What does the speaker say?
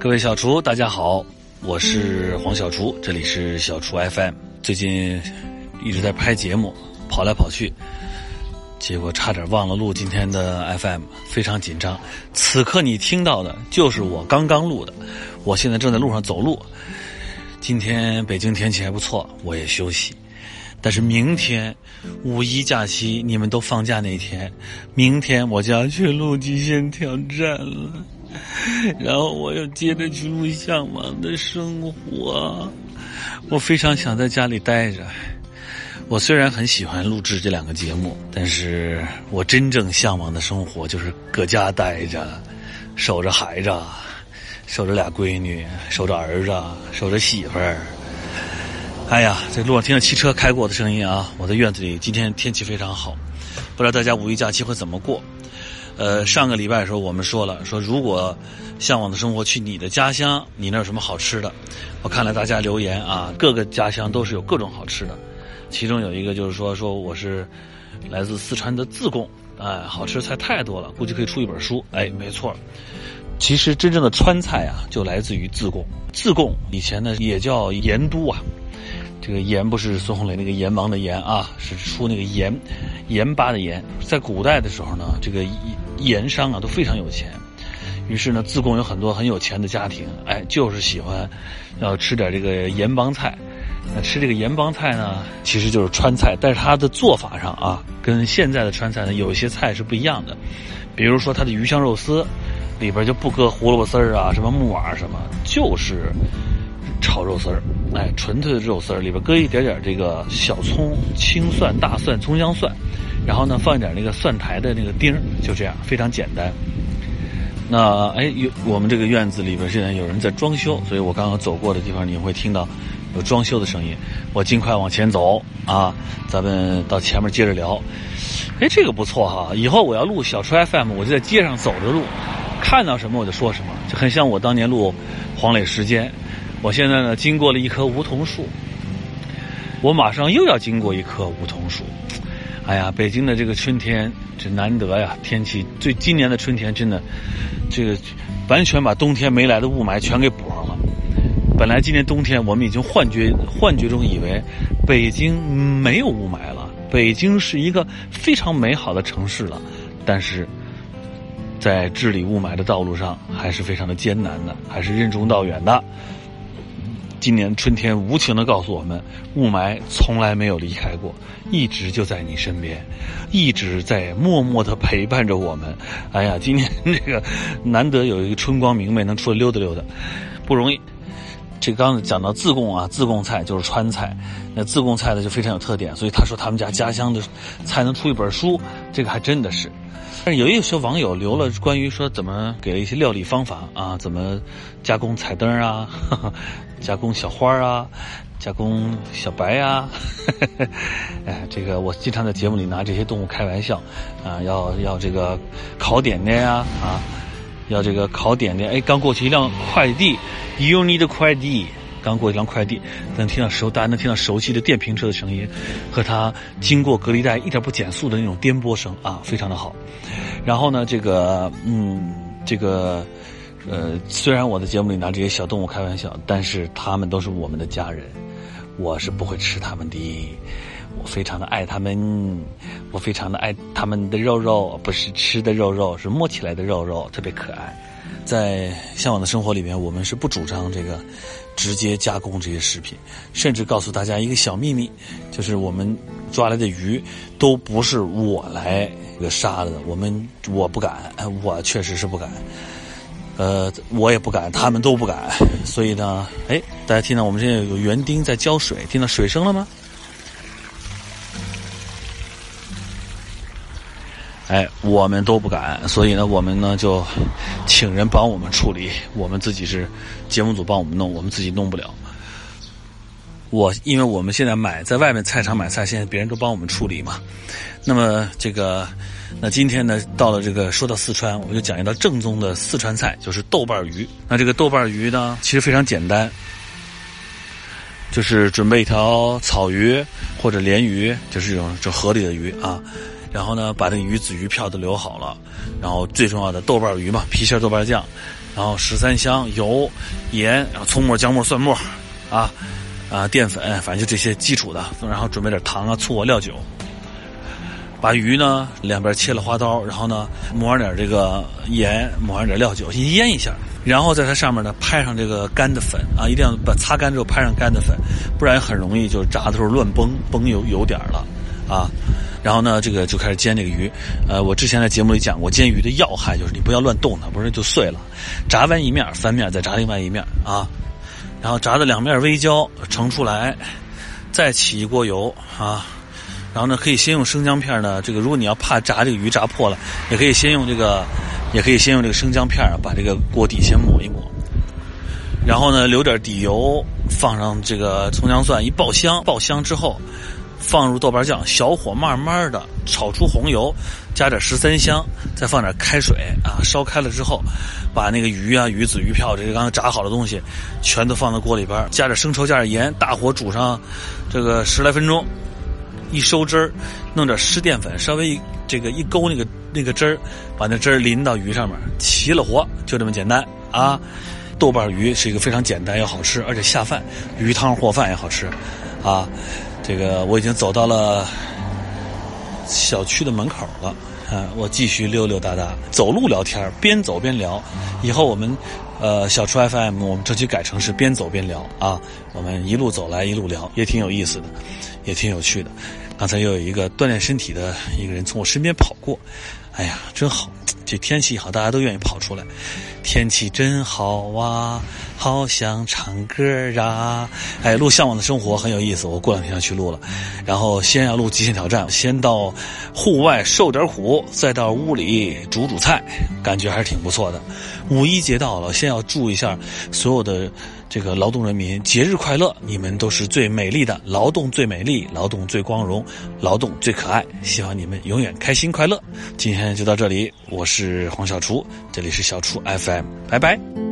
各位小厨，大家好，我是黄小厨，这里是小厨 FM。最近一直在拍节目，跑来跑去，结果差点忘了录今天的 FM，非常紧张。此刻你听到的就是我刚刚录的，我现在正在路上走路。今天北京天气还不错，我也休息。但是明天五一假期你们都放假那天，明天我就要去录《极限挑战》了。然后我又接着去录《向往的生活》，我非常想在家里待着。我虽然很喜欢录制这两个节目，但是我真正向往的生活就是搁家待着，守着孩子，守着俩闺女，守着儿子，守着媳妇儿。哎呀，在路上听到汽车开过的声音啊！我的院子里今天天气非常好，不知道大家五一假期会怎么过。呃，上个礼拜的时候我们说了，说如果向往的生活去你的家乡，你那有什么好吃的？我看了大家留言啊，各个家乡都是有各种好吃的。其中有一个就是说，说我是来自四川的自贡，哎，好吃的菜太多了，估计可以出一本书。哎，没错，其实真正的川菜啊，就来自于自贡。自贡以前呢也叫盐都啊。这个盐不是孙红雷那个阎王的盐啊，是出那个盐，盐巴的盐。在古代的时候呢，这个盐商啊都非常有钱，于是呢，自贡有很多很有钱的家庭，哎，就是喜欢要吃点这个盐帮菜。那吃这个盐帮菜呢，其实就是川菜，但是它的做法上啊，跟现在的川菜呢有一些菜是不一样的。比如说它的鱼香肉丝里边就不搁胡萝卜丝儿啊，什么木耳什么，就是。炒肉丝儿，哎，纯粹的肉丝儿里边搁一点点这个小葱、青蒜、大蒜、葱姜蒜，然后呢放一点那个蒜苔的那个丁儿，就这样，非常简单。那哎，有我们这个院子里边现在有人在装修，所以我刚刚走过的地方你会听到有装修的声音。我尽快往前走啊，咱们到前面接着聊。哎，这个不错哈，以后我要录小车 FM，我就在街上走着录，看到什么我就说什么，就很像我当年录黄磊时间。我现在呢，经过了一棵梧桐树，我马上又要经过一棵梧桐树。哎呀，北京的这个春天这难得呀，天气最今年的春天真的，这个完全把冬天没来的雾霾全给补上了。本来今年冬天我们已经幻觉幻觉中以为北京没有雾霾了，北京是一个非常美好的城市了，但是在治理雾霾的道路上还是非常的艰难的，还是任重道远的。今年春天无情的告诉我们，雾霾从来没有离开过，一直就在你身边，一直在默默的陪伴着我们。哎呀，今年这个难得有一个春光明媚，能出来溜达溜达，不容易。这刚讲到自贡啊，自贡菜就是川菜，那自贡菜呢就非常有特点，所以他说他们家家乡的菜能出一本书，这个还真的是。但是有一些网友留了关于说怎么给了一些料理方法啊，怎么加工彩灯啊，加工小花啊，加工小白啊，哎，这个我经常在节目里拿这些动物开玩笑啊，要要这个烤点点呀啊，要这个烤点点，哎，刚过去一辆快递，You need 快递。刚过一辆快递，能听到熟，大家能听到熟悉的电瓶车的声音，和它经过隔离带一点不减速的那种颠簸声啊，非常的好。然后呢，这个嗯，这个呃，虽然我的节目里拿这些小动物开玩笑，但是他们都是我们的家人，我是不会吃他们的，我非常的爱他们，我非常的爱他们的肉肉，不是吃的肉肉，是摸起来的肉肉，特别可爱。在向往的生活里面，我们是不主张这个直接加工这些食品，甚至告诉大家一个小秘密，就是我们抓来的鱼都不是我来这个杀的，我们我不敢，我确实是不敢，呃，我也不敢，他们都不敢，所以呢，哎，大家听到我们现在有园丁在浇水，听到水声了吗？哎，我们都不敢，所以呢，我们呢就请人帮我们处理。我们自己是节目组帮我们弄，我们自己弄不了。我因为我们现在买在外面菜场买菜，现在别人都帮我们处理嘛。那么这个，那今天呢，到了这个说到四川，我们就讲一道正宗的四川菜，就是豆瓣鱼。那这个豆瓣鱼呢，其实非常简单，就是准备一条草鱼或者鲢鱼，就是这种这河里的鱼啊。然后呢，把这鱼子鱼票都留好了，然后最重要的豆瓣鱼嘛，郫县豆瓣酱，然后十三香、油、盐，然后葱末、姜末、蒜末，啊啊，淀粉，反正就这些基础的，然后准备点糖啊、醋啊、料酒。把鱼呢两边切了花刀，然后呢抹上点这个盐，抹上点料酒，先腌一下，然后在它上面呢拍上这个干的粉啊，一定要把擦干之后拍上干的粉，不然很容易就炸的时候乱崩，崩有有点了啊。然后呢，这个就开始煎这个鱼。呃，我之前在节目里讲过，煎鱼的要害就是你不要乱动它，不然就碎了。炸完一面，翻面再炸另外一面啊。然后炸的两面微焦，盛出来，再起一锅油啊。然后呢，可以先用生姜片呢。这个如果你要怕炸这个鱼炸破了，也可以先用这个，也可以先用这个生姜片把这个锅底先抹一抹。然后呢，留点底油，放上这个葱姜蒜，一爆香，爆香之后，放入豆瓣酱，小火慢慢的炒出红油，加点十三香，再放点开水啊，烧开了之后，把那个鱼啊、鱼子、鱼票这些刚才炸好的东西，全都放到锅里边，加点生抽，加点盐，大火煮上这个十来分钟。一收汁儿，弄点湿淀粉，稍微这个一勾那个那个汁儿，把那汁儿淋到鱼上面，齐了活，就这么简单啊！豆瓣鱼是一个非常简单又好吃，而且下饭，鱼汤和饭也好吃啊！这个我已经走到了小区的门口了啊！我继续溜溜达达，走路聊天，边走边聊。以后我们呃小厨 FM，我们这期改成是边走边聊啊！我们一路走来一路聊，也挺有意思的，也挺有趣的。刚才又有一个锻炼身体的一个人从我身边跑过，哎呀，真好！这天气好，大家都愿意跑出来。天气真好啊，好想唱歌啊！哎，录《向往的生活》很有意思，我过两天要去录了。然后先要录《极限挑战》，先到户外受点苦，再到屋里煮煮菜，感觉还是挺不错的。五一节到了，先要祝一下所有的。这个劳动人民节日快乐！你们都是最美丽的，劳动最美丽，劳动最光荣，劳动最可爱。希望你们永远开心快乐。今天就到这里，我是黄小厨，这里是小厨 FM，拜拜。